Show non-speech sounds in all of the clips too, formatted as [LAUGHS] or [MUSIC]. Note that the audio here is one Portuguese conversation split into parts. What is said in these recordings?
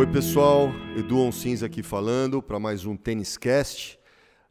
Oi, pessoal. Edu Onsins aqui falando para mais um Tênis Cast.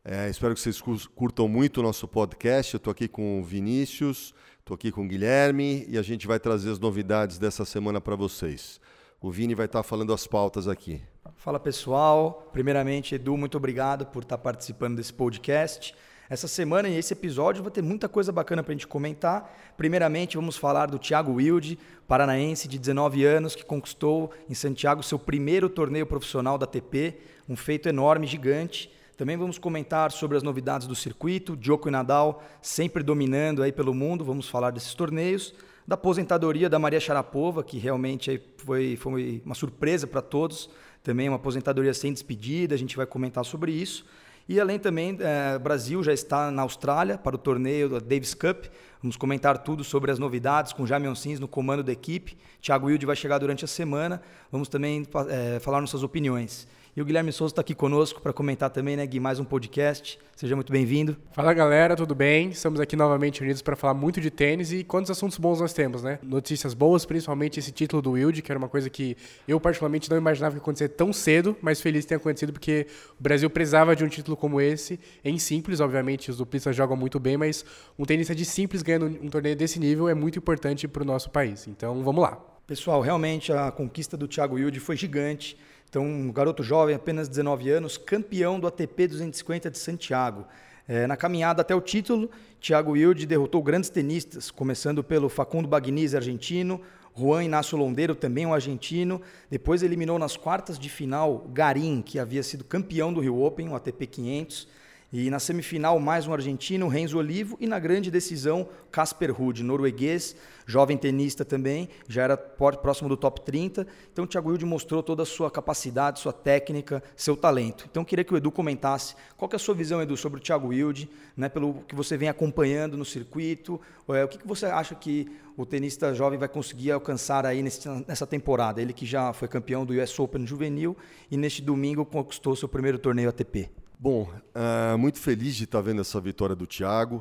É, espero que vocês curtam muito o nosso podcast. Eu estou aqui com o Vinícius, estou aqui com o Guilherme e a gente vai trazer as novidades dessa semana para vocês. O Vini vai estar tá falando as pautas aqui. Fala pessoal. Primeiramente, Edu, muito obrigado por estar tá participando desse podcast. Essa semana e esse episódio vai ter muita coisa bacana para a gente comentar. Primeiramente, vamos falar do Thiago Wilde, paranaense de 19 anos, que conquistou em Santiago seu primeiro torneio profissional da ATP, um feito enorme, gigante. Também vamos comentar sobre as novidades do circuito, Djoko e Nadal sempre dominando aí pelo mundo, vamos falar desses torneios, da aposentadoria da Maria Sharapova, que realmente foi, foi uma surpresa para todos, também uma aposentadoria sem despedida, a gente vai comentar sobre isso. E além também, é, Brasil já está na Austrália para o torneio da Davis Cup. Vamos comentar tudo sobre as novidades com Jaime Onsins no comando da equipe. Thiago Wilde vai chegar durante a semana. Vamos também é, falar nossas opiniões. E o Guilherme Souza está aqui conosco para comentar também, né, Gui, mais um podcast. Seja muito bem-vindo. Fala galera, tudo bem? Estamos aqui novamente unidos para falar muito de tênis e quantos assuntos bons nós temos, né? Notícias boas, principalmente esse título do Wild, que era uma coisa que eu particularmente não imaginava que acontecer tão cedo, mas feliz que tenha acontecido porque o Brasil precisava de um título como esse, em simples, obviamente os duplistas jogam muito bem, mas um tenista de simples ganhando um torneio desse nível é muito importante para o nosso país. Então vamos lá. Pessoal, realmente a conquista do Thiago Wild foi gigante. Então, um garoto jovem, apenas 19 anos, campeão do ATP 250 de Santiago. É, na caminhada até o título, Thiago Wilde derrotou grandes tenistas, começando pelo Facundo Bagnis, argentino, Juan Inácio Londeiro, também um argentino. Depois eliminou nas quartas de final Garim, que havia sido campeão do Rio Open, o ATP 500. E na semifinal, mais um argentino, Renzo Olivo. E na grande decisão, Casper Ruud, norueguês, jovem tenista também, já era próximo do top 30. Então o Thiago Wilde mostrou toda a sua capacidade, sua técnica, seu talento. Então queria que o Edu comentasse qual é a sua visão, Edu, sobre o Thiago Wilde, né, pelo que você vem acompanhando no circuito. É, o que, que você acha que o tenista jovem vai conseguir alcançar aí nessa temporada? Ele que já foi campeão do US Open juvenil e neste domingo conquistou seu primeiro torneio ATP. Bom, uh, muito feliz de estar vendo essa vitória do Thiago.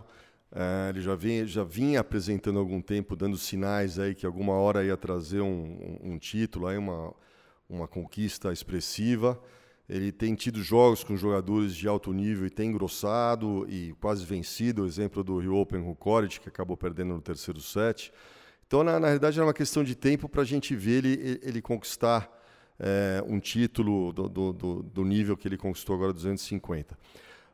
Uh, ele já, vem, já vinha apresentando algum tempo, dando sinais aí que alguma hora ia trazer um, um, título, aí uma, uma conquista expressiva. Ele tem tido jogos com jogadores de alto nível e tem engrossado e quase vencido. O exemplo do Rio Open Rukorit, que acabou perdendo no terceiro set. Então, na, na realidade, era uma questão de tempo para a gente ver ele, ele conquistar é, um título do, do, do, nível que ele conquistou agora, 250.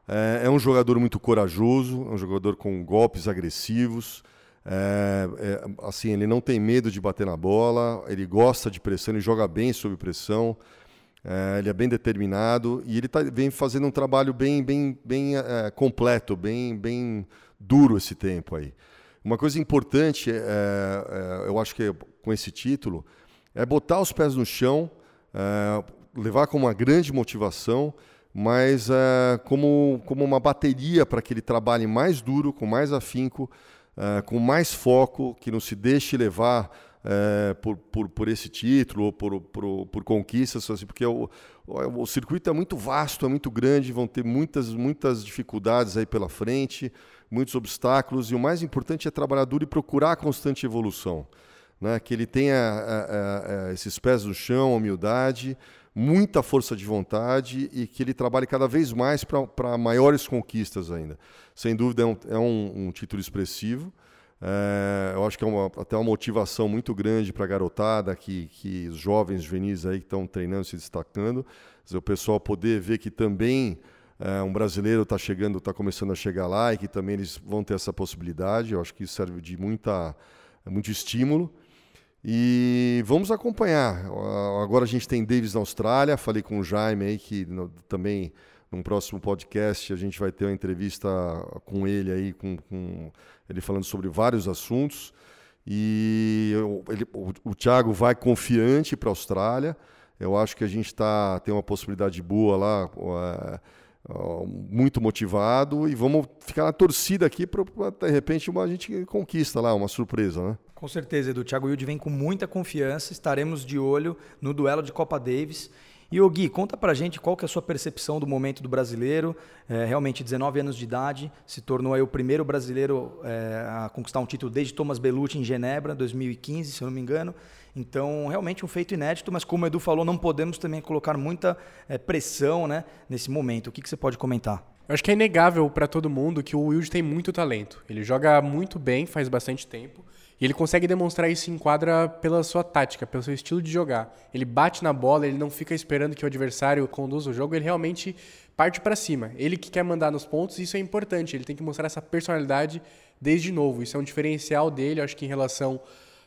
É, é, um jogador muito corajoso, é um jogador com golpes agressivos. É, é, assim, ele não tem medo de bater na bola, ele gosta de pressão, ele joga bem sob pressão. É, ele é bem determinado e ele tá, vem fazendo um trabalho bem, bem, bem é, completo, bem, bem duro esse tempo aí. Uma coisa importante, eu acho que com esse título, é botar os pés no chão é, levar como uma grande motivação, mas é, como, como uma bateria para que ele trabalhe mais duro, com mais afinco, é, com mais foco, que não se deixe levar é, por, por, por, esse título ou por, por, por conquistas, assim, porque o, o, o, circuito é muito vasto, é muito grande, vão ter muitas, muitas dificuldades aí pela frente, muitos obstáculos, e o mais importante é trabalhar duro e procurar constante evolução né? que ele tenha a, a, a, esses pés no chão, humildade, muita força de vontade e que ele trabalhe cada vez mais para maiores conquistas ainda. Sem dúvida é um, é um, um título expressivo. É, eu acho que é uma, até uma motivação muito grande para a garotada, que, que os jovens juvenis aí que estão treinando, se destacando. O pessoal poder ver que também é, um brasileiro está chegando, está começando a chegar lá e que também eles vão ter essa possibilidade. Eu acho que isso serve de muita, muito estímulo. E vamos acompanhar. Agora a gente tem Davis na Austrália. Falei com o Jaime aí que no, também num próximo podcast a gente vai ter uma entrevista com ele aí, com, com ele falando sobre vários assuntos. E ele, o, o Thiago vai confiante para a Austrália. Eu acho que a gente tá, tem uma possibilidade boa lá. Uh, muito motivado e vamos ficar na torcida aqui para de repente uma, a gente conquista lá, uma surpresa, né? Com certeza, Edu. Thiago Wilde vem com muita confiança. Estaremos de olho no duelo de Copa Davis. E o Gui, conta pra gente qual que é a sua percepção do momento do brasileiro. É, realmente, 19 anos de idade, se tornou aí o primeiro brasileiro é, a conquistar um título desde Thomas Bellucci em Genebra, 2015, se eu não me engano. Então, realmente um feito inédito, mas como o Edu falou, não podemos também colocar muita é, pressão né, nesse momento. O que, que você pode comentar? Eu acho que é inegável para todo mundo que o Wilde tem muito talento. Ele joga muito bem, faz bastante tempo. E ele consegue demonstrar isso em quadra pela sua tática, pelo seu estilo de jogar. Ele bate na bola, ele não fica esperando que o adversário conduza o jogo, ele realmente parte para cima. Ele que quer mandar nos pontos, isso é importante. Ele tem que mostrar essa personalidade desde novo. Isso é um diferencial dele, acho que em relação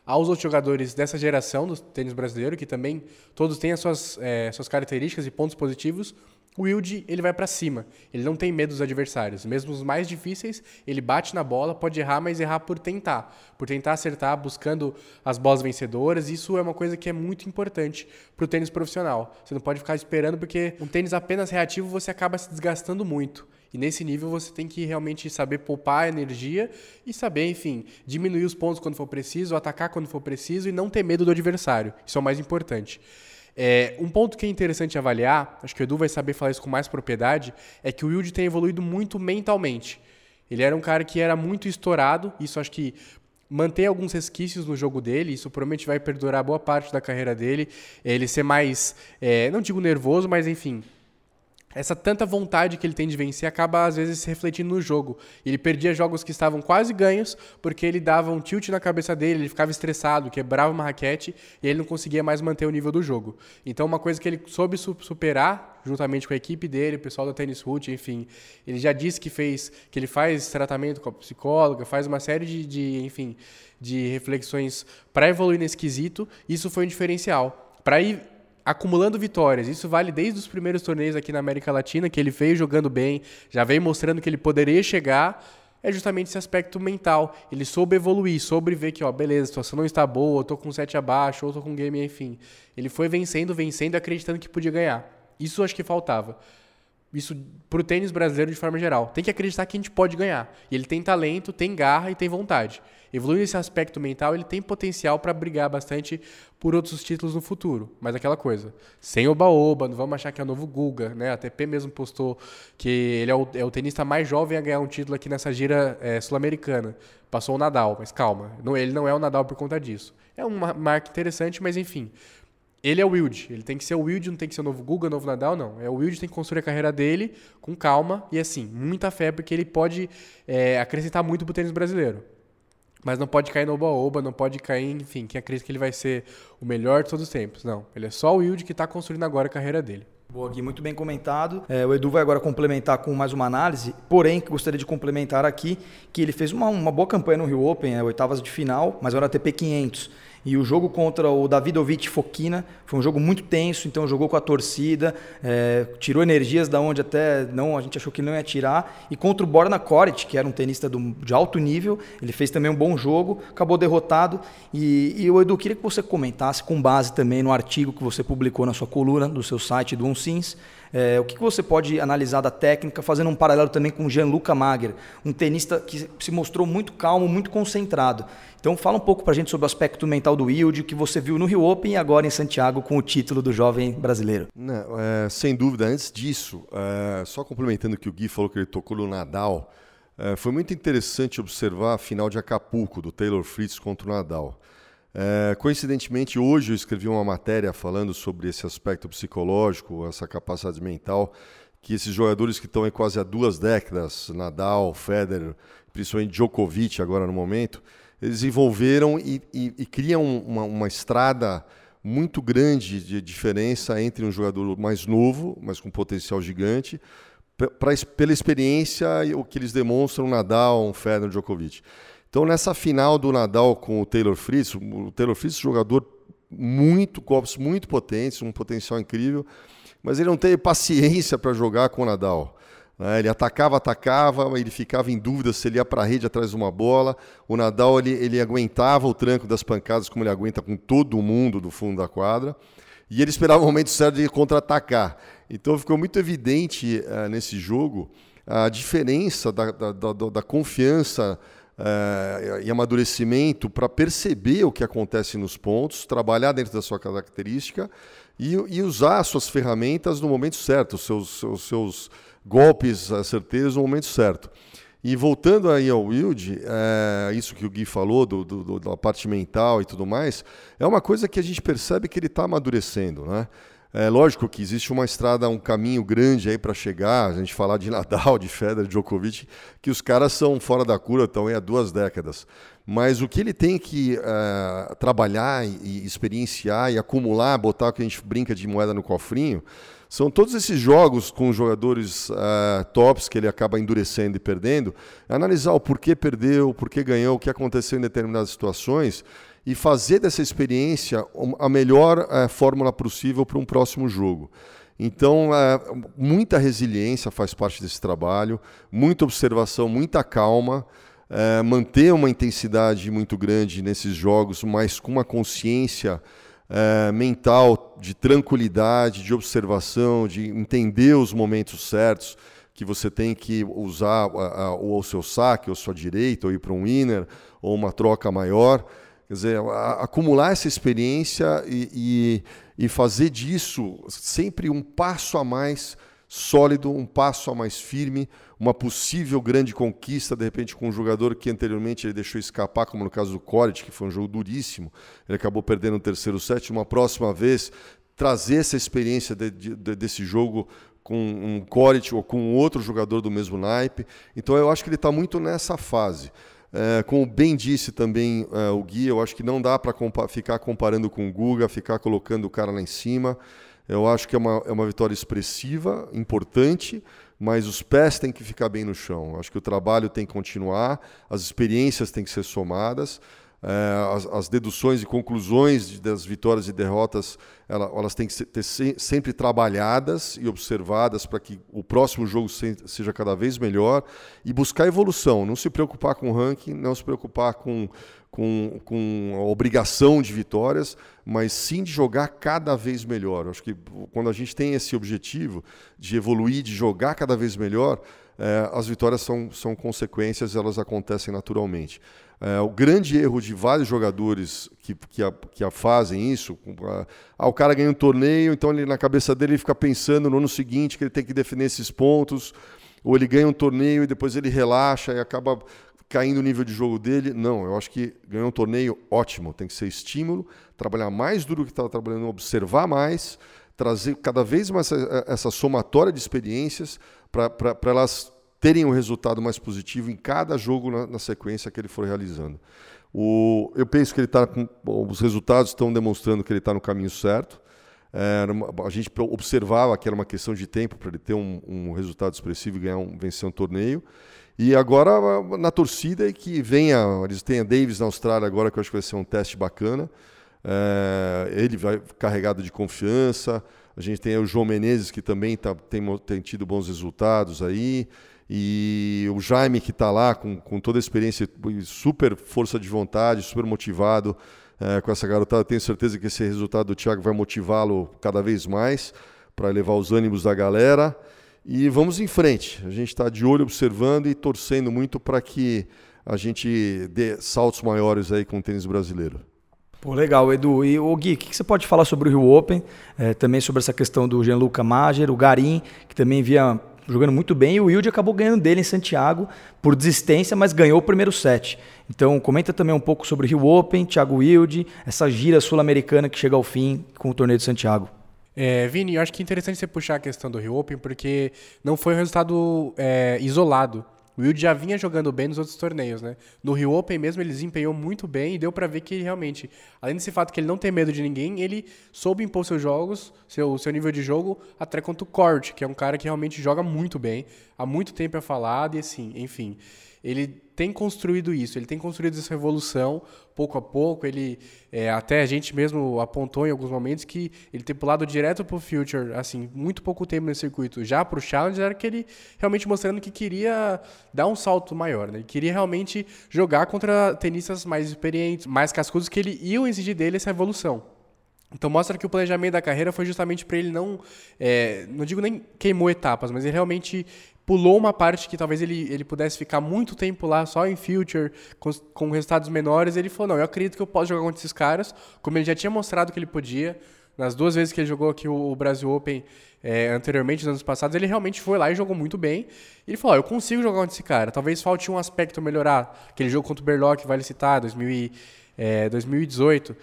aos outros jogadores dessa geração do tênis brasileiro, que também todos têm as suas, é, suas características e pontos positivos, o Wilde ele vai para cima. Ele não tem medo dos adversários. Mesmo os mais difíceis, ele bate na bola, pode errar, mas errar por tentar. Por tentar acertar, buscando as bolas vencedoras. Isso é uma coisa que é muito importante para o tênis profissional. Você não pode ficar esperando, porque um tênis apenas reativo você acaba se desgastando muito. E nesse nível você tem que realmente saber poupar energia e saber, enfim, diminuir os pontos quando for preciso, atacar quando for preciso e não ter medo do adversário. Isso é o mais importante. É, um ponto que é interessante avaliar, acho que o Edu vai saber falar isso com mais propriedade, é que o Wilde tem evoluído muito mentalmente. Ele era um cara que era muito estourado, isso acho que mantém alguns resquícios no jogo dele, isso provavelmente vai perdurar boa parte da carreira dele. Ele ser mais, é, não digo nervoso, mas enfim, essa tanta vontade que ele tem de vencer acaba às vezes se refletindo no jogo. Ele perdia jogos que estavam quase ganhos porque ele dava um tilt na cabeça dele, ele ficava estressado, quebrava uma raquete e ele não conseguia mais manter o nível do jogo. Então, uma coisa que ele soube superar juntamente com a equipe dele, o pessoal da Tennis Root, enfim, ele já disse que fez, que ele faz tratamento com a psicóloga, faz uma série de, de enfim, de reflexões para evoluir nesse quesito. Isso foi um diferencial. Para ir acumulando vitórias. Isso vale desde os primeiros torneios aqui na América Latina, que ele veio jogando bem, já veio mostrando que ele poderia chegar. É justamente esse aspecto mental. Ele soube evoluir, soube ver que, ó, beleza, a situação não está boa, eu tô com 7 abaixo, ou tô com game, enfim. Ele foi vencendo, vencendo, acreditando que podia ganhar. Isso acho que faltava. Isso pro tênis brasileiro de forma geral. Tem que acreditar que a gente pode ganhar. E ele tem talento, tem garra e tem vontade evoluir esse aspecto mental, ele tem potencial para brigar bastante por outros títulos no futuro. Mas aquela coisa, sem oba-oba, não vamos achar que é o novo Guga, né? A ATP mesmo postou que ele é o, é o tenista mais jovem a ganhar um título aqui nessa gira é, sul-americana. Passou o Nadal, mas calma, não, ele não é o Nadal por conta disso. É uma marca interessante, mas enfim. Ele é o Wild, ele tem que ser o Wild, não tem que ser o novo Guga, novo Nadal, não. É o Wild, tem que construir a carreira dele com calma e assim, muita fé, porque ele pode é, acrescentar muito pro tênis brasileiro. Mas não pode cair no oba-oba, não pode cair, enfim, quem acredita que ele vai ser o melhor de todos os tempos. Não, ele é só o Wilde que está construindo agora a carreira dele. Boa, Gui, muito bem comentado. É, o Edu vai agora complementar com mais uma análise, porém, gostaria de complementar aqui que ele fez uma, uma boa campanha no Rio Open, é, oitavas de final, mas era ATP 500. E o jogo contra o Davidovich Fokina foi um jogo muito tenso, então jogou com a torcida, é, tirou energias da onde até não a gente achou que não ia tirar. E contra o Borna Koric, que era um tenista do, de alto nível, ele fez também um bom jogo, acabou derrotado. E, e o Edu, queria que você comentasse, com base também no artigo que você publicou na sua coluna, do seu site do Unsins, é, o que, que você pode analisar da técnica, fazendo um paralelo também com Gianluca Magher, um tenista que se mostrou muito calmo, muito concentrado. Então fala um pouco para a gente sobre o aspecto mental do Wilde, que você viu no Rio Open e agora em Santiago com o título do jovem brasileiro. Não, é, sem dúvida, antes disso, é, só complementando que o Gui falou que ele tocou no Nadal, é, foi muito interessante observar a final de Acapulco, do Taylor Fritz contra o Nadal. É, coincidentemente, hoje eu escrevi uma matéria falando sobre esse aspecto psicológico, essa capacidade mental, que esses jogadores que estão em quase há duas décadas, Nadal, Federer, principalmente Djokovic agora no momento, eles envolveram e, e, e criam uma, uma estrada muito grande de diferença entre um jogador mais novo, mas com potencial gigante, pra, pela experiência o que eles demonstram Nadal, Federer, Djokovic. Então, nessa final do Nadal com o Taylor Fritz, o Taylor Fritz é um jogador muito, golpes muito potentes, um potencial incrível, mas ele não teve paciência para jogar com o Nadal. Né? Ele atacava, atacava, ele ficava em dúvida se ele ia para a rede atrás de uma bola. O Nadal ele, ele aguentava o tranco das pancadas como ele aguenta com todo mundo do fundo da quadra. E ele esperava o momento certo de contra-atacar. Então ficou muito evidente uh, nesse jogo a diferença da, da, da, da confiança uh, e amadurecimento para perceber o que acontece nos pontos, trabalhar dentro da sua característica e, e usar as suas ferramentas no momento certo, os seus, seus, seus golpes certeiros no momento certo. E voltando aí ao Wild, é, isso que o Gui falou, do, do, da parte mental e tudo mais, é uma coisa que a gente percebe que ele está amadurecendo. Né? É lógico que existe uma estrada, um caminho grande aí para chegar, a gente falar de [LAUGHS] Nadal, de Federer, de Djokovic, que os caras são fora da cura, estão aí há duas décadas. Mas o que ele tem que é, trabalhar e, experienciar e acumular, botar o que a gente brinca de moeda no cofrinho, são todos esses jogos com jogadores uh, tops que ele acaba endurecendo e perdendo, analisar o porquê perdeu, o porquê ganhou, o que aconteceu em determinadas situações e fazer dessa experiência a melhor uh, fórmula possível para um próximo jogo. Então, uh, muita resiliência faz parte desse trabalho, muita observação, muita calma. manter uma intensidade muito grande nesses jogos, mas com uma consciência é, mental de tranquilidade, de observação, de entender os momentos certos que você tem que usar a, a, ou o seu saque, ou sua direita, ou ir para um winner, ou uma troca maior. Quer dizer, acumular essa experiência e, e, e fazer disso sempre um passo a mais sólido, um passo a mais firme, uma possível grande conquista, de repente, com um jogador que anteriormente ele deixou escapar, como no caso do Corit, que foi um jogo duríssimo, ele acabou perdendo o terceiro set. Uma próxima vez, trazer essa experiência de, de, desse jogo com um Corit ou com outro jogador do mesmo naipe. Então, eu acho que ele está muito nessa fase. É, como bem disse também é, o Gui, eu acho que não dá para compa ficar comparando com o Guga, ficar colocando o cara lá em cima. Eu acho que é uma, é uma vitória expressiva, importante, mas os pés têm que ficar bem no chão. Eu acho que o trabalho tem que continuar, as experiências têm que ser somadas. É, as, as, deduções e conclusões das vitórias e derrotas elas, elas têm que ser, ter sempre trabalhadas e observadas para que o próximo jogo se, seja cada vez melhor e buscar evolução, não se preocupar com o ranking, não se preocupar com, com, com a obrigação de vitórias, mas sim de jogar cada vez melhor. acho que quando a gente tem esse objetivo de evoluir, de jogar cada vez melhor, é, as vitórias são, são consequências, elas acontecem naturalmente. É, o grande erro de vários jogadores que, que, a, que a fazem isso, ah, o cara ganha um torneio, então ele, na cabeça dele ele fica pensando no ano seguinte que ele tem que defender esses pontos, ou ele ganha um torneio e depois ele relaxa e acaba caindo o nível de jogo dele. Não, eu acho que ganhar um torneio, ótimo, tem que ser estímulo, trabalhar mais duro que estava trabalhando, observar mais, trazer cada vez mais essa, essa somatória de experiências para elas terem um resultado mais positivo em cada jogo na, na sequência que ele for realizando. O, eu penso que ele está os resultados estão demonstrando que ele está no caminho certo. É, a gente observava que era uma questão de tempo para ele ter um, um, resultado expressivo e ganhar um, vencer um torneio. E agora na torcida é que venha, eles têm a Davis na Austrália agora que eu acho que vai ser um teste bacana. É, ele vai carregado de confiança. A gente tem o João Menezes que também tá, tem, tem tido bons resultados aí e o Jaime que está lá com, com toda a experiência, super força de vontade, super motivado é, com essa garotada. Tenho certeza que esse resultado do Thiago vai motivá-lo cada vez mais para elevar os ânimos da galera. E vamos em frente. A gente está de olho observando e torcendo muito para que a gente dê saltos maiores aí com o tênis brasileiro. Pô, legal, Edu. E o Gui, o que você pode falar sobre o Rio Open? É, também sobre essa questão do Gianluca Mager, o Garim, que também via jogando muito bem, e o Wilde acabou ganhando dele em Santiago por desistência, mas ganhou o primeiro set. Então, comenta também um pouco sobre o Rio Open, Thiago Wilde, essa gira sul-americana que chega ao fim com o torneio de Santiago. É, Vini, eu acho que é interessante você puxar a questão do Rio Open, porque não foi um resultado é, isolado. O Wilde já vinha jogando bem nos outros torneios, né? No Rio Open mesmo ele desempenhou muito bem e deu para ver que realmente, além desse fato que ele não tem medo de ninguém, ele soube impor seus jogos, seu, seu nível de jogo, até contra o Court, que é um cara que realmente joga muito bem, há muito tempo é falado e assim, enfim ele tem construído isso, ele tem construído essa revolução pouco a pouco. Ele é, até a gente mesmo apontou em alguns momentos que ele ter pulado direto para o Future, assim, muito pouco tempo nesse circuito, já para o Challenge, era que ele realmente mostrando que queria dar um salto maior, né? Ele queria realmente jogar contra tenistas mais experientes, mais cascudos, que ele iam exigir dele essa evolução. Então mostra que o planejamento da carreira foi justamente para ele não, é, não digo nem queimou etapas, mas ele realmente pulou uma parte que talvez ele, ele pudesse ficar muito tempo lá só em future, com, com resultados menores. Ele falou: não, eu acredito que eu posso jogar contra esses caras, como ele já tinha mostrado que ele podia Nas duas vezes que ele jogou aqui o Brasil Open é, anteriormente, nos anos passados, ele realmente foi lá e jogou muito bem. E ele falou: oh, eu consigo jogar contra esse cara. Talvez falte um aspecto melhorar. Aquele jogo contra o Berlock, vale citar, 2000 é, 2018.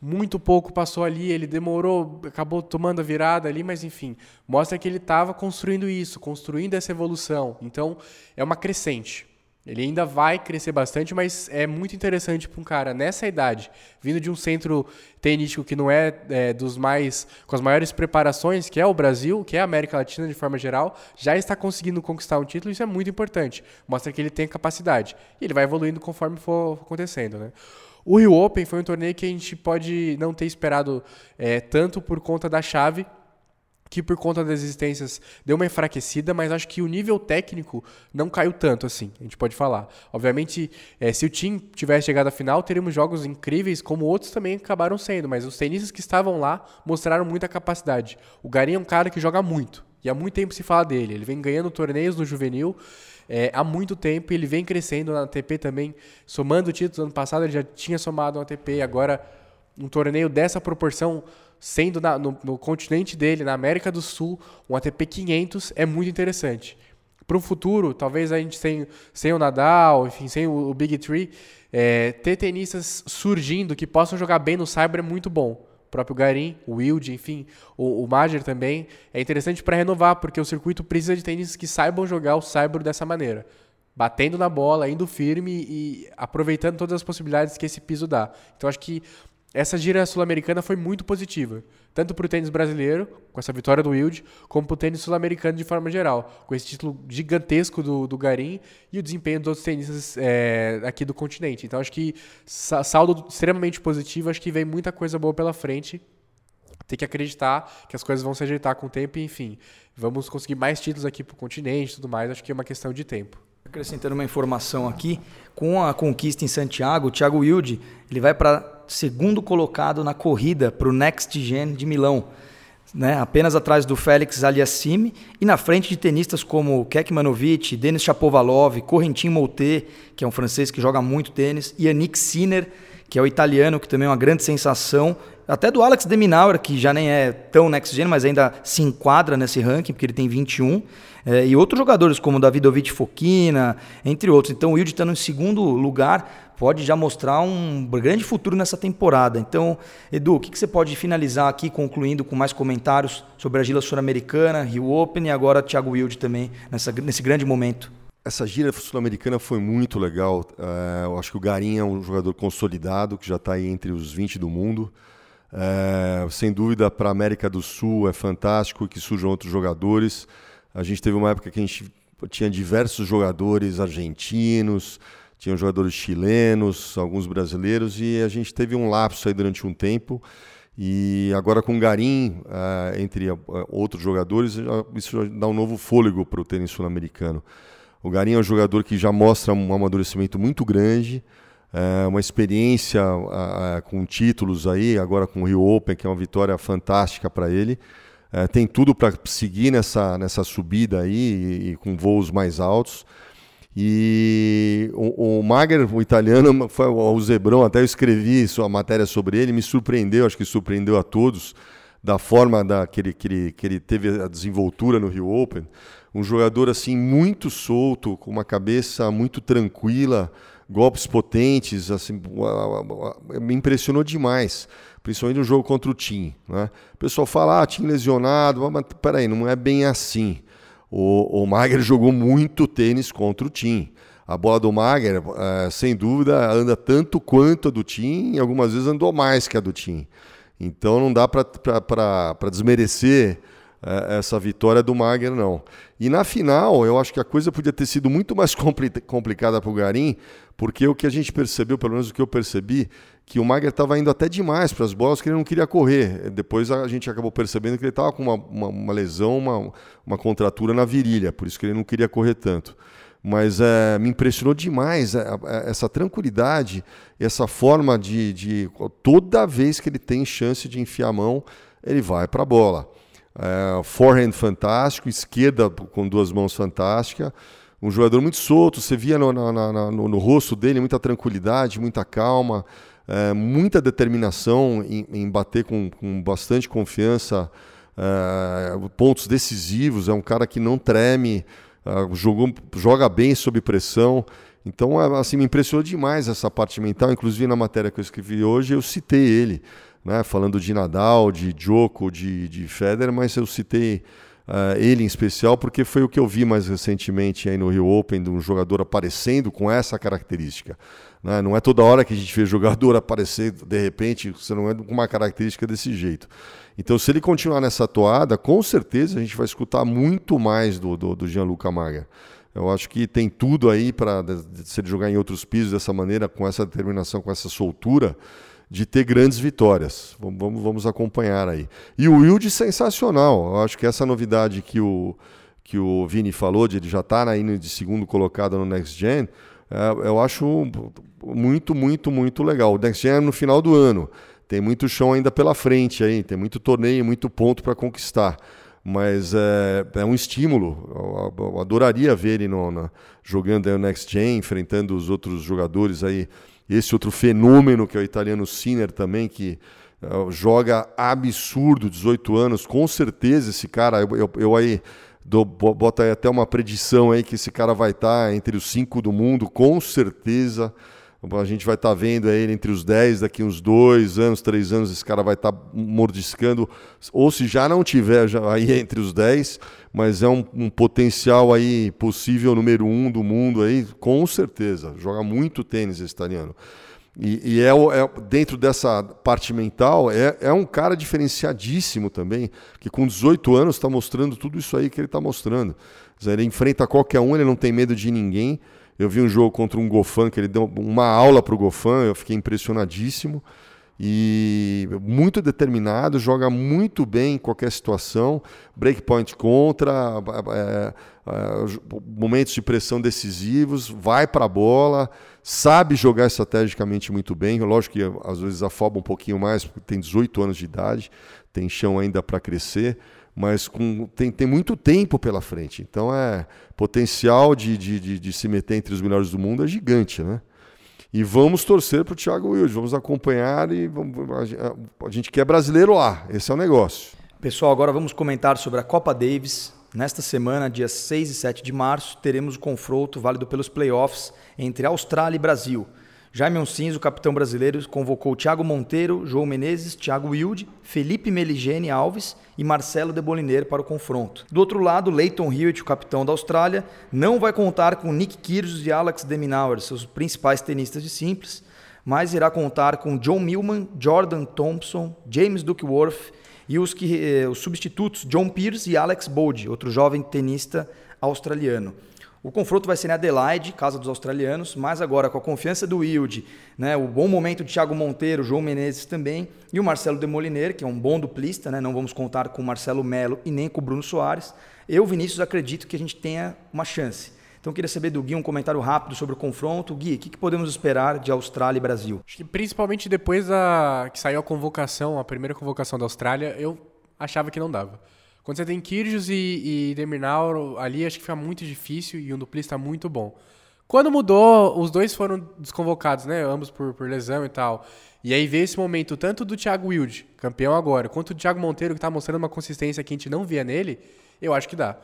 Muito pouco passou ali, ele demorou, acabou tomando a virada ali, mas enfim, mostra que ele estava construindo isso, construindo essa evolução. Então, é uma crescente. Ele ainda vai crescer bastante, mas é muito interessante para um cara nessa idade, vindo de um centro tenístico que não é, é, dos mais com as maiores preparações, que é o Brasil, que é a América Latina de forma geral, já está conseguindo conquistar um título. Isso é muito importante. Mostra que ele tem capacidade e ele vai evoluindo conforme for acontecendo, né? O Rio Open foi um torneio que a gente pode não ter esperado é, tanto por conta da chave que por conta das existências deu uma enfraquecida, mas acho que o nível técnico não caiu tanto assim, a gente pode falar. Obviamente, é, se o time tivesse chegado à final, teríamos jogos incríveis, como outros também acabaram sendo, mas os tenistas que estavam lá mostraram muita capacidade. O Garim é um cara que joga muito, e há muito tempo se fala dele. Ele vem ganhando torneios no juvenil é, há muito tempo, ele vem crescendo na ATP também, somando títulos. Ano passado ele já tinha somado um ATP, agora um torneio dessa proporção sendo na, no, no, continente dele, na América do Sul, um ATP 500 é muito interessante. Para um futuro, talvez a gente sem, sem o Nadal, enfim, sem o, o Big Three, é, ter tenistas surgindo que possam jogar bem no Cyber é muito bom. O próprio Garim, o Wild, enfim, o, o Major também. É interessante para renovar, porque o circuito precisa de tenistas que saibam jogar o Cyber dessa maneira batendo na bola, indo firme e aproveitando todas as possibilidades que esse piso dá. Então acho que essa gira sul-americana foi muito positiva, tanto para o tênis brasileiro, com essa vitória do Wild, como para o tênis sul-americano de forma geral, com esse título gigantesco do, do Garim e o desempenho dos outros tenistas é, aqui do continente. Então acho que saldo extremamente positivo, acho que vem muita coisa boa pela frente. Tem que acreditar que as coisas vão se ajeitar com o tempo e, enfim, vamos conseguir mais títulos aqui para o continente e tudo mais. Acho que é uma questão de tempo. Acrescentando uma informação aqui, com a conquista em Santiago, o Thiago Wilde ele vai para segundo colocado na corrida para o Next Gen de Milão. Né, apenas atrás do Félix Aliassime e na frente de tenistas como Kekmanovic, Denis Shapovalov, Correntin Moutet, que é um francês que joga muito tênis, e Yannick Sinner, que é o italiano, que também é uma grande sensação, até do Alex Deminauer, que já nem é tão next gen, mas ainda se enquadra nesse ranking, porque ele tem 21, é, e outros jogadores como Davidovic Fokina, entre outros. Então o Wilde estando em segundo lugar pode já mostrar um grande futuro nessa temporada. Então, Edu, o que, que você pode finalizar aqui, concluindo com mais comentários sobre a Gila Sul-Americana, Rio Open e agora Thiago Wilde também, nessa, nesse grande momento? Essa gira sul-americana foi muito legal. É, eu acho que o Garim é um jogador consolidado, que já está aí entre os 20 do mundo. É, sem dúvida, para a América do Sul é fantástico que surjam outros jogadores. A gente teve uma época que a gente tinha diversos jogadores argentinos, tinham jogadores chilenos, alguns brasileiros, e a gente teve um lapso aí durante um tempo. E agora com o Garim, uh, entre outros jogadores, isso dá um novo fôlego para o tênis sul-americano. O Garim é um jogador que já mostra um amadurecimento muito grande, uh, uma experiência com títulos aí, agora com o Rio Open, que é uma vitória fantástica para ele. tem tudo para seguir nessa, nessa subida aí e, e com voos mais altos. E o, o Mager, o italiano, [LAUGHS] foi o Zebrão, até eu escrevi sua matéria sobre ele, me surpreendeu, acho que surpreendeu a todos, da forma da, que, ele, que, ele, que ele teve a desenvoltura no Rio Open. Um jogador assim muito solto, com uma cabeça muito tranquila, golpes potentes, assim, me impressionou demais, principalmente no jogo contra o Tim. Né? O pessoal fala, ah, Tim lesionado, mas peraí, não é bem assim. O, o [LAUGHS] jogou muito tênis contra o Tim. A bola do Mager, é, sem dúvida, anda tanto quanto a do Tim e algumas vezes andou mais que a do Tim. Então não dá para desmerecer essa vitória do Mager, não. E na final, eu acho que a coisa podia ter sido muito mais complicada para o Garim, porque o que a gente percebeu, pelo menos o que eu percebi, que o Mager estava indo até demais para as bolas, que ele não queria correr. Depois a gente acabou percebendo que ele estava com uma, uma, uma, lesão, uma, uma contratura na virilha, por isso que ele não queria correr tanto. Mas é, me impressionou demais é, é, essa tranquilidade, essa forma de, de. Toda vez que ele tem chance de enfiar a mão, ele vai para a bola. É, forehand fantástico, esquerda com duas mãos fantástica. Um jogador muito solto, você via no, no, no, no rosto dele muita tranquilidade, muita calma. é, muita determinação em, em bater com, com, bastante confiança, é, pontos decisivos. É um cara que não treme, é, jogou, joga bem sob pressão. Então, é, assim, me impressionou demais essa parte mental. Inclusive, na matéria que eu escrevi hoje, eu citei ele, né, falando de Nadal, de Djoko, de, de Federer, mas eu citei uh, ele em especial porque foi o que eu vi mais recentemente aí no Rio Open, de um jogador aparecendo com essa característica. Né? Não é toda hora que a gente vê jogador aparecer de repente, você não é com uma característica desse jeito. Então, se ele continuar nessa toada, com certeza a gente vai escutar muito mais do, do, do Gianluca Maga. Eu acho que tem tudo aí para, se ele jogar em outros pisos dessa maneira, com essa determinação, com essa soltura, de ter grandes vitórias. Vamos, vamos, vamos acompanhar aí. E o Wilde sensacional. Eu acho que essa novidade que o, que o Vini falou, de ele já estar tá indo de segundo colocado no Next Gen, é, eu acho muito, muito, muito legal. O Next Gen é no final do ano. Tem muito chão ainda pela frente aí, tem muito torneio, muito ponto para conquistar. Mas é, é, um estímulo. Eu, eu adoraria ver ele no, na, jogando aí o Next Gen, enfrentando os outros jogadores aí. Esse outro fenômeno que é o italiano Sinner também, que uh, joga absurdo, 18 anos. Com certeza esse cara, eu, eu, eu aí Dou, bota aí até uma predição aí que esse cara vai estar tá entre os cinco do mundo, com certeza. A gente vai estar tá vendo ele entre os 10 daqui uns dois anos, três anos, esse cara vai estar tá mordiscando. Ou se já não tiver já aí entre os 10, mas é um, um, potencial aí possível número um do mundo aí, com certeza. Joga muito tênis esse italiano. E, e é, é, dentro dessa parte mental, é, é um cara diferenciadíssimo também, que com 18 anos está mostrando tudo isso aí que ele está mostrando. Ele enfrenta qualquer um, ele não tem medo de ninguém. Eu vi um jogo contra um Gofan, que ele deu uma aula para o Gofan, eu fiquei impressionadíssimo. E muito determinado, joga muito bem em qualquer situação, breakpoint contra, é, é, momentos de pressão decisivos, vai para a bola, sabe jogar estrategicamente muito bem. Lógico que às vezes afoba um pouquinho mais, porque tem 18 anos de idade, tem chão ainda para crescer, mas com, tem, tem muito tempo pela frente. Então é potencial de, de, de, de se meter entre os melhores do mundo é gigante, né? E vamos torcer para o Thiago Wilde, vamos acompanhar e vamos, a, a gente quer brasileiro lá, esse é o negócio. Pessoal, agora vamos comentar sobre a Copa Davis. Nesta semana, dias 6 e 7 de março, teremos o confronto válido pelos playoffs entre Austrália e Brasil. Jaime Cinzo, capitão brasileiro, convocou Thiago Monteiro, João Menezes, Thiago Wilde, Felipe Meligene Alves e Marcelo de Boliner para o confronto. Do outro lado, Leighton Hewitt, o capitão da Austrália, não vai contar com Nick Kyrgios e Alex de Minaur, seus principais tenistas de simples, mas irá contar com John Millman, Jordan Thompson, James Duckworth e os, que, eh, os substitutos John Pierce e Alex Bode, outro jovem tenista australiano. O confronto vai ser em Adelaide, casa dos australianos, mas agora com a confiança do Wilde, né, o bom momento de Thiago Monteiro, João Menezes também, e o Marcelo Demoliner, que é um bom duplista, né, não vamos contar com o Marcelo Melo e nem com o Bruno Soares. Eu, Vinícius, acredito que a gente tenha uma chance. Então, queria saber do Gui um comentário rápido sobre o confronto. Gui, o que, que podemos esperar de Austrália e Brasil? Acho que principalmente depois da que saiu a convocação, a primeira convocação da Austrália, eu achava que não dava. Quando você tem Kyrgios e, e Demirnau ali, acho que fica muito difícil e um duplista muito bom. Quando mudou, os dois foram desconvocados, né? Ambos por, por lesão e tal. E aí veio esse momento, tanto do Thiago Wilde, campeão agora, quanto do Thiago Monteiro, que está mostrando uma consistência que a gente não via nele, eu acho que dá.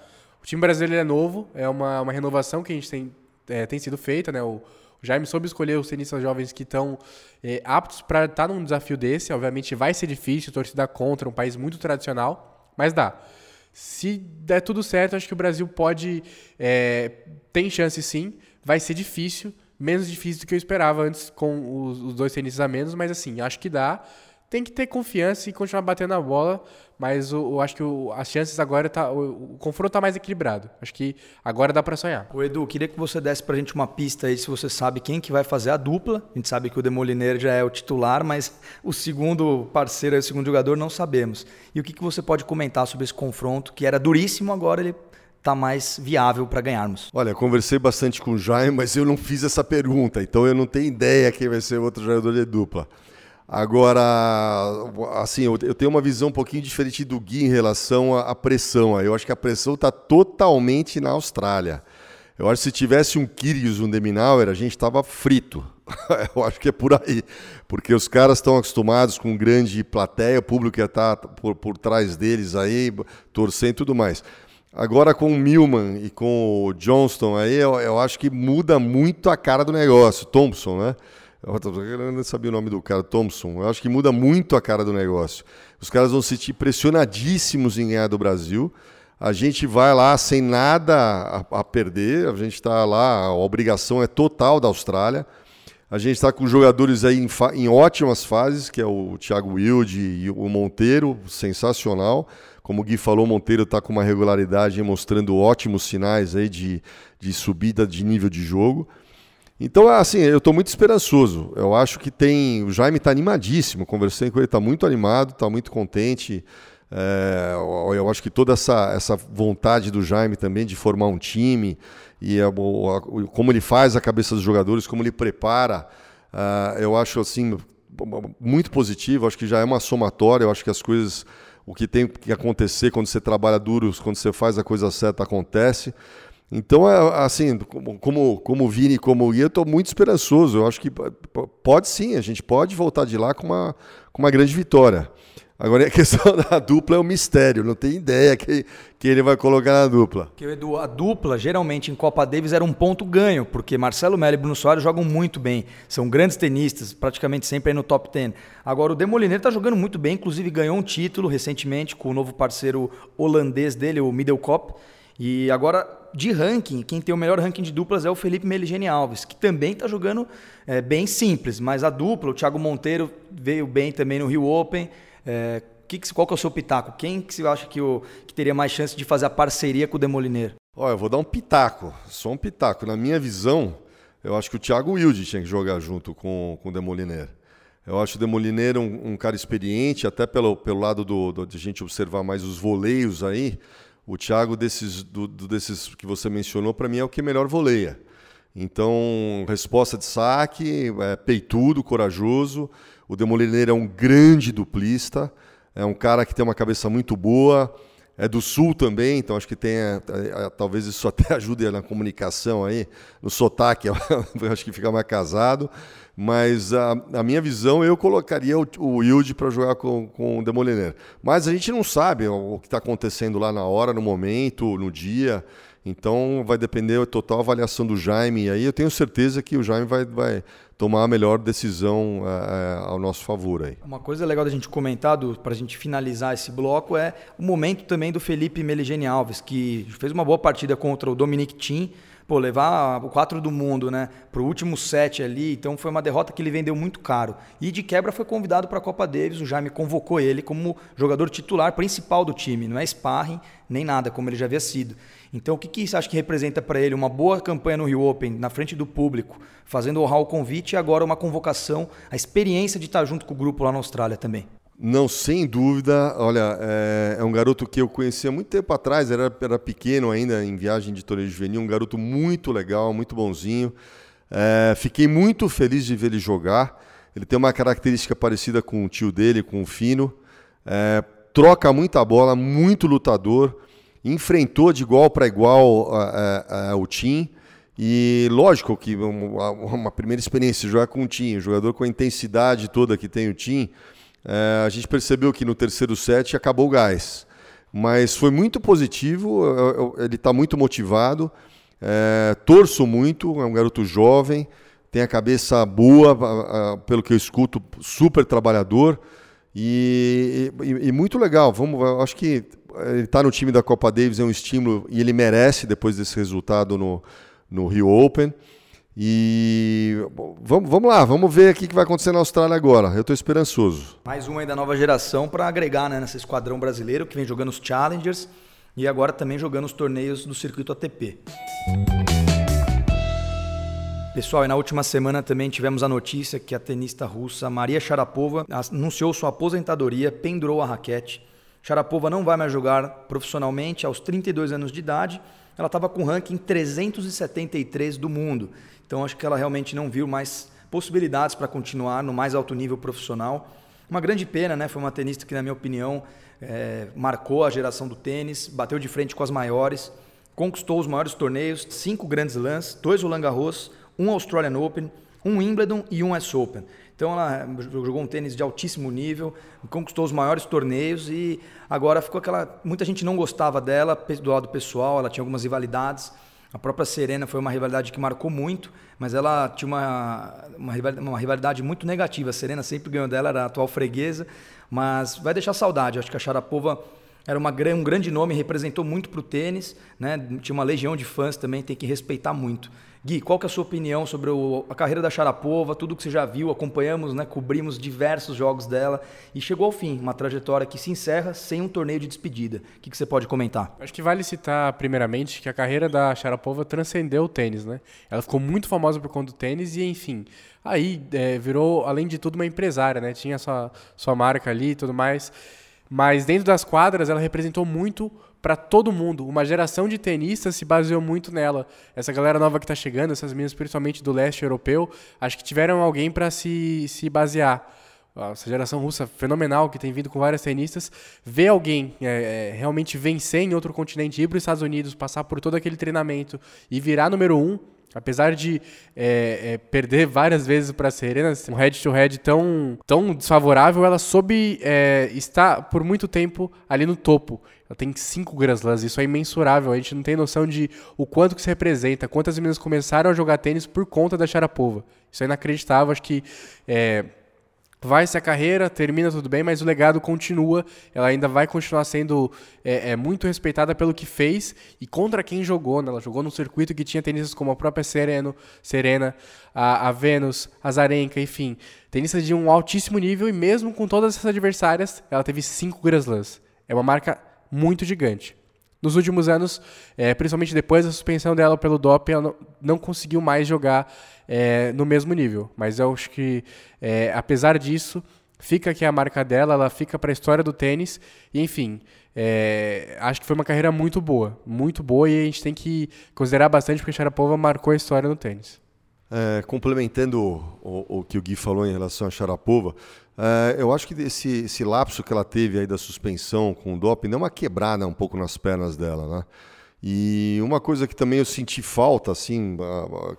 O time brasileiro é novo, é uma, uma renovação que a gente tem, é, tem sido feita, né? O, o Jaime soube escolher os tenistas jovens que estão é, aptos para estar tá num desafio desse. Obviamente vai ser difícil, torcida contra, um país muito tradicional. Mas dá. Se der tudo certo, acho que o Brasil pode. É, tem chance sim. Vai ser difícil, menos difícil do que eu esperava antes com os, os dois tenistas a menos, mas assim, acho que dá tem que ter confiança e continuar batendo a bola, mas eu, eu acho que o, as chances agora tá, o, o confronto está mais equilibrado. Acho que agora dá para sonhar. O Edu, queria que você desse para a gente uma pista aí se você sabe quem que vai fazer a dupla. A gente sabe que o Demoliner já é o titular, mas o segundo parceiro, o segundo jogador, não sabemos. E o que, que você pode comentar sobre esse confronto que era duríssimo, agora ele está mais viável para ganharmos? Olha, conversei bastante com o Jaime, mas eu não fiz essa pergunta, então eu não tenho ideia quem vai ser o outro jogador de dupla. Agora, assim, eu, tenho uma visão um pouquinho diferente do Gui em relação à, pressão. Eu acho que a pressão está totalmente na Austrália. Eu acho que se tivesse um Kyrgios, um Deminauer, a gente estava frito. [LAUGHS] eu acho que é por aí. Porque os caras estão acostumados com grande plateia, o público ia estar tá por, por trás deles aí, torcendo e tudo mais. Agora com o Milman e com o Johnston aí, eu, eu, acho que muda muito a cara do negócio. Thompson, né? Eu não sabia o nome do cara, Thompson. Eu acho que muda muito a cara do negócio. Os caras vão se sentir pressionadíssimos em ganhar do Brasil. A gente vai lá sem nada a, a perder. A gente está lá, a obrigação é total da Austrália. A gente está com jogadores aí em, em, ótimas fases, que é o Thiago Wilde e o Monteiro, sensacional. Como o Gui falou, o Monteiro está com uma regularidade mostrando ótimos sinais aí de, de subida de nível de jogo. Então, assim, eu estou muito esperançoso. Eu acho que tem. O Jaime está animadíssimo. Conversei com ele, está muito animado, está muito contente. É, eu acho que toda essa, essa vontade do Jaime também de formar um time e a, a, como ele faz a cabeça dos jogadores, como ele prepara, uh, eu acho assim muito positivo. Acho que já é uma somatória. Eu acho que as coisas o que tem que acontecer quando você trabalha duro, quando você faz a coisa certa, acontece. Então, é, assim, como, como Vini, como Gui, eu estou muito esperançoso. Eu acho que pode sim, a gente pode voltar de lá com uma, com uma grande vitória. Agora, a [LAUGHS] questão da dupla é um mistério, não tem ideia que, que ele vai colocar na dupla. Porque, Edu, a dupla, geralmente em Copa Davis, era um ponto ganho, porque Marcelo Melo e Bruno Soares jogam muito bem. São grandes tenistas, praticamente sempre aí no top 10. Agora, o Demoliner está jogando muito bem, inclusive ganhou um título recentemente com o novo parceiro holandês dele, o Middelkop. E agora, de ranking, quem tem o melhor ranking de duplas é o Felipe Meligeni Alves, que também está jogando é, bem simples, mas a dupla, o Thiago Monteiro veio bem também no Rio Open. É, que, qual que é o seu pitaco? Quem que você acha que, o, que teria mais chance de fazer a parceria com o Demoliner? Olha, eu vou dar um pitaco, só um pitaco. Na minha visão, eu acho que o Thiago Wilde tinha que jogar junto com, com o Demoliner. Eu acho o Demoliner um, um cara experiente, até pelo, pelo lado do, do, de a gente observar mais os voleios aí. O Thiago, desses, do, do desses que você mencionou, para mim é o que melhor voleia. Então, resposta de saque, é, peitudo, corajoso. O Demoliner é um grande duplista, é um cara que tem uma cabeça muito boa, é do sul também, então acho que tem, é, é, talvez isso [LAUGHS] até ajude na comunicação aí, no sotaque, [LAUGHS] acho que fica mais casado. Mas a, a minha visão, eu colocaria o, o Wilde para jogar com, com o Demoliner. Mas a gente não sabe o, o que está acontecendo lá na hora, no momento, no dia. Então vai depender da total avaliação do Jaime. E aí eu tenho certeza que o Jaime vai, vai tomar a melhor decisão é, ao nosso favor. Aí. Uma coisa legal da gente comentar, para a gente finalizar esse bloco, é o momento também do Felipe Meligeni Alves, que fez uma boa partida contra o Dominic Thiem, pô, levar o 4 do mundo, né, pro último set ali, então foi uma derrota que ele vendeu muito caro. E de quebra foi convidado para a Copa Davis, o Jaime convocou ele como jogador titular principal do time, não é sparring nem nada, como ele já havia sido. Então, o que, que você acha que representa para ele uma boa campanha no Rio Open, na frente do público, fazendo honrar o convite e agora uma convocação, a experiência de estar junto com o grupo lá na Austrália também? Não, sem dúvida. Olha, é, é um garoto que eu conhecia muito tempo atrás, era, era pequeno ainda, em viagem de torneio juvenil, um garoto muito legal, muito bonzinho. É, fiquei muito feliz de ver ele jogar. Ele tem uma característica parecida com o tio dele, com o Fino. É, troca muita bola, muito lutador enfrentou de igual para igual o Tim. E lógico que uma, uma, primeira experiência jogar com o Tim, jogador com a intensidade toda que tem o Tim, a gente percebeu que no terceiro set acabou o gás. Mas foi muito positivo, ele está muito motivado, é, torço muito, é um garoto jovem, tem a cabeça boa, pelo que eu escuto, super trabalhador e, e, e muito legal. Vamos, acho que ele está no time da Copa Davis, é um estímulo e ele merece depois desse resultado no, no Rio Open. E vamos, vamos lá, vamos ver o que vai acontecer na Austrália agora. Eu estou esperançoso. Mais um aí da nova geração para agregar né, nesse esquadrão brasileiro que vem jogando os Challengers e agora também jogando os torneios do circuito ATP. Pessoal, e na última semana também tivemos a notícia que a tenista russa Maria Sharapova anunciou sua aposentadoria, pendurou a raquete Sharapova não vai mais jogar profissionalmente aos 32 anos de idade. Ela estava com ranking 373 do mundo. Então acho que ela realmente não viu mais possibilidades para continuar no mais alto nível profissional. Uma grande pena, né? Foi uma tenista que, na minha opinião, é, marcou a geração do tênis, bateu de frente com as maiores. conquistou os maiores torneios, cinco grandes lãs, dois Roland Garros, um Australian Open, um Wimbledon e um US Open. Então ela jogou um tênis de altíssimo nível, conquistou os maiores torneios e agora ficou aquela. Muita gente não gostava dela do lado pessoal, ela tinha algumas rivalidades. A própria Serena foi uma rivalidade que marcou muito, mas ela tinha uma, uma rivalidade muito negativa. A Serena sempre ganhou dela, era a atual freguesa, mas vai deixar saudade. Acho que a Sharapova era uma, um grande nome, representou muito para o tênis, né? tinha uma legião de fãs também, tem que respeitar muito. Gui, qual que é a sua opinião sobre o, a carreira da Sharapova, tudo que você já viu, acompanhamos, né, cobrimos diversos jogos dela e chegou ao fim, uma trajetória que se encerra sem um torneio de despedida. O que, que você pode comentar? Acho que vale citar, primeiramente, que a carreira da Sharapova transcendeu o tênis, né? Ela ficou muito famosa por conta do tênis e, enfim, aí é, virou, além de tudo, uma empresária, né? Tinha sua, sua marca ali e tudo mais. Mas dentro das quadras, ela representou muito para todo mundo. Uma geração de tenistas se baseou muito nela. Essa galera nova que está chegando, essas meninas principalmente do leste europeu, acho que tiveram alguém para se, se basear. Essa geração russa fenomenal, que tem vindo com várias tenistas, ver alguém é, é, realmente vencer em outro continente, ir para os Estados Unidos, passar por todo aquele treinamento e virar número um, Apesar de é, é, perder várias vezes para a Serena, um head-to-head tão, tão desfavorável, ela soube é, estar por muito tempo ali no topo. Ela tem cinco Grand Slams, isso é imensurável. A gente não tem noção de o quanto que isso representa, quantas meninas começaram a jogar tênis por conta da Sharapova. Isso é inacreditável, acho que é, vai-se a carreira, termina tudo bem, mas o legado continua. Ela ainda vai continuar sendo é, é, muito respeitada pelo que fez e contra quem jogou. Né? Ela jogou num circuito que tinha tenistas como a própria Sereno, Serena, a, a Venus, a Zarenka, enfim. Tenistas de um altíssimo nível e mesmo com todas essas adversárias, ela teve cinco Grand Slams. É uma marca muito gigante. Nos últimos anos, é, principalmente depois da suspensão dela pelo doping, ela não, não conseguiu mais jogar é, no mesmo nível. Mas eu acho que, é, apesar disso, fica aqui a marca dela, ela fica para a história do tênis. E, enfim, acho que foi uma carreira muito boa, muito boa e a gente tem que considerar bastante porque a Sharapova marcou a história no tênis. É, complementando o, o, que o Gui falou em relação a Sharapova, é, eu acho que esse, esse lapso que ela teve aí da suspensão com o doping deu uma quebrada um pouco nas pernas dela, né? E uma coisa que também eu senti falta, assim,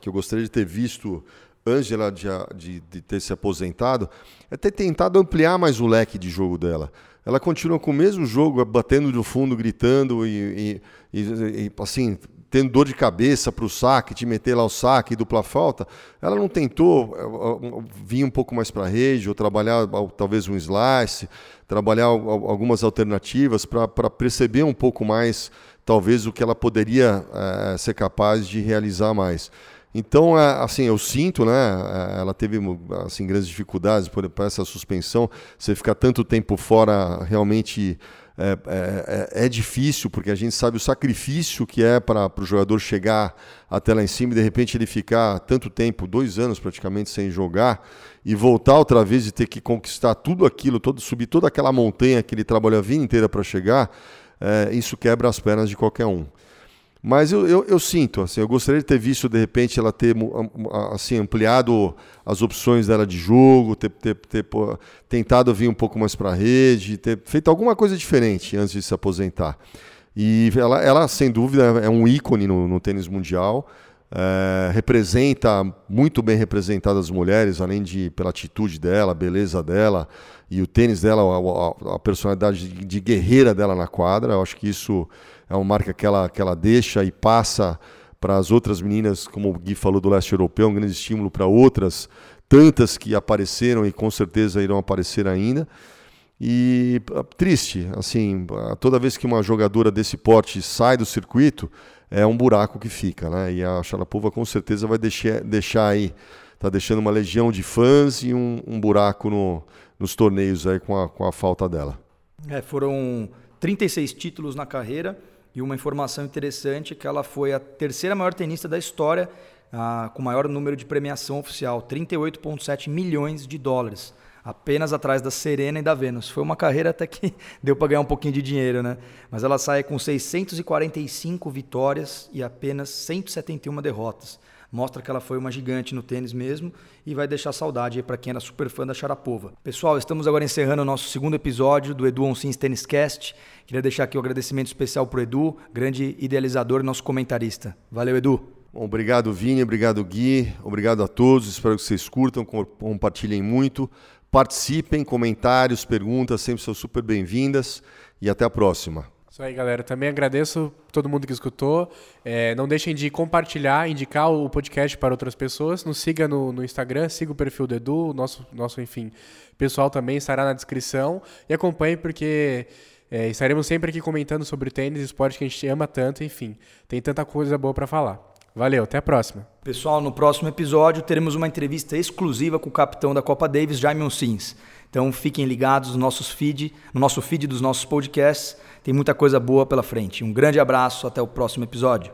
que eu gostaria de ter visto Ângela de, de, de, ter se aposentado, é ter tentado ampliar mais o leque de jogo dela. Ela continua com o mesmo jogo, batendo no fundo, gritando e, e, e assim, tendo dor de cabeça para o saque, te meter lá o saque, dupla falta, ela não tentou eh, eh, vir um pouco mais para a rede, ou trabalhar talvez um slice, trabalhar algumas alternativas para perceber um pouco mais, talvez, o que ela poderia é, ser capaz de realizar mais. Então, assim, eu sinto, né? Ela teve assim grandes dificuldades por, por essa suspensão. Você ficar tanto tempo fora realmente é, é, é, é, difícil, porque a gente sabe o sacrifício que é para o jogador chegar até lá em cima e de repente ele ficar tanto tempo, dois anos praticamente, sem jogar, e voltar outra vez e ter que conquistar tudo aquilo, todo, subir toda aquela montanha que ele trabalhou a vida inteira para chegar, é, isso quebra as pernas de qualquer um. Mas eu, eu, eu, sinto, assim, eu gostaria de ter visto, de repente, ela ter assim, ampliado as opções dela de jogo, ter, ter, ter tentado vir um pouco mais para a rede, ter feito alguma coisa diferente antes de se aposentar. E ela, ela sem dúvida, é um ícone no, no tênis mundial. É, representa muito bem representadas as mulheres, além de pela atitude dela, a beleza dela e o tênis dela, a, a, a personalidade de, de guerreira dela na quadra. Eu acho que isso é uma marca que ela, que ela deixa e passa para as outras meninas, como o Gui falou do leste europeu, um grande estímulo para outras, tantas que apareceram e com certeza irão aparecer ainda. E ah, triste, assim, toda vez que uma jogadora desse porte sai do circuito, é um buraco que fica, né? E a Sharapova com certeza vai deixar, deixar aí, tá deixando uma legião de fãs e um, um buraco no, nos torneios aí com a, com a falta dela. É, foram 36 títulos na carreira e uma informação interessante é que ela foi a terceira maior tenista da história com maior número de premiação oficial, 38,7 milhões de dólares, apenas atrás da Serena e da Venus. Foi uma carreira até que [LAUGHS] deu para ganhar um pouquinho de dinheiro, né? Mas ela sai com 645 vitórias e apenas 171 derrotas. Mostra que ela foi uma gigante no tênis mesmo e vai deixar saudade para quem era super fã da Sharapova. Pessoal, estamos agora encerrando o nosso segundo episódio do Edu Onsins Tennis Cast. Queria deixar aqui o um agradecimento especial pro Edu, grande idealizador e nosso comentarista. Valeu, Edu. Bom, obrigado, Vini, obrigado, Gui, obrigado a todos. Espero que vocês curtam, compartilhem muito, participem, comentários, perguntas, sempre são super bem-vindas e até a próxima. Isso aí, galera. Também agradeço todo mundo que escutou. É, não deixem de compartilhar, indicar o podcast para outras pessoas. Nos siga no, no Instagram, siga o perfil do Edu, nosso, nosso, enfim, pessoal também estará na descrição. E acompanhe porque é, estaremos sempre aqui comentando sobre tênis, esporte que a gente ama tanto, enfim. Tem tanta coisa boa para falar. Valeu, até a próxima. Pessoal, no próximo episódio teremos uma entrevista exclusiva com o capitão da Copa Davis, Jaime Sims. Então fiquem ligados no, nossos feed, no nosso feed dos nossos podcasts. Tem muita coisa boa pela frente. Um grande abraço, até o próximo episódio.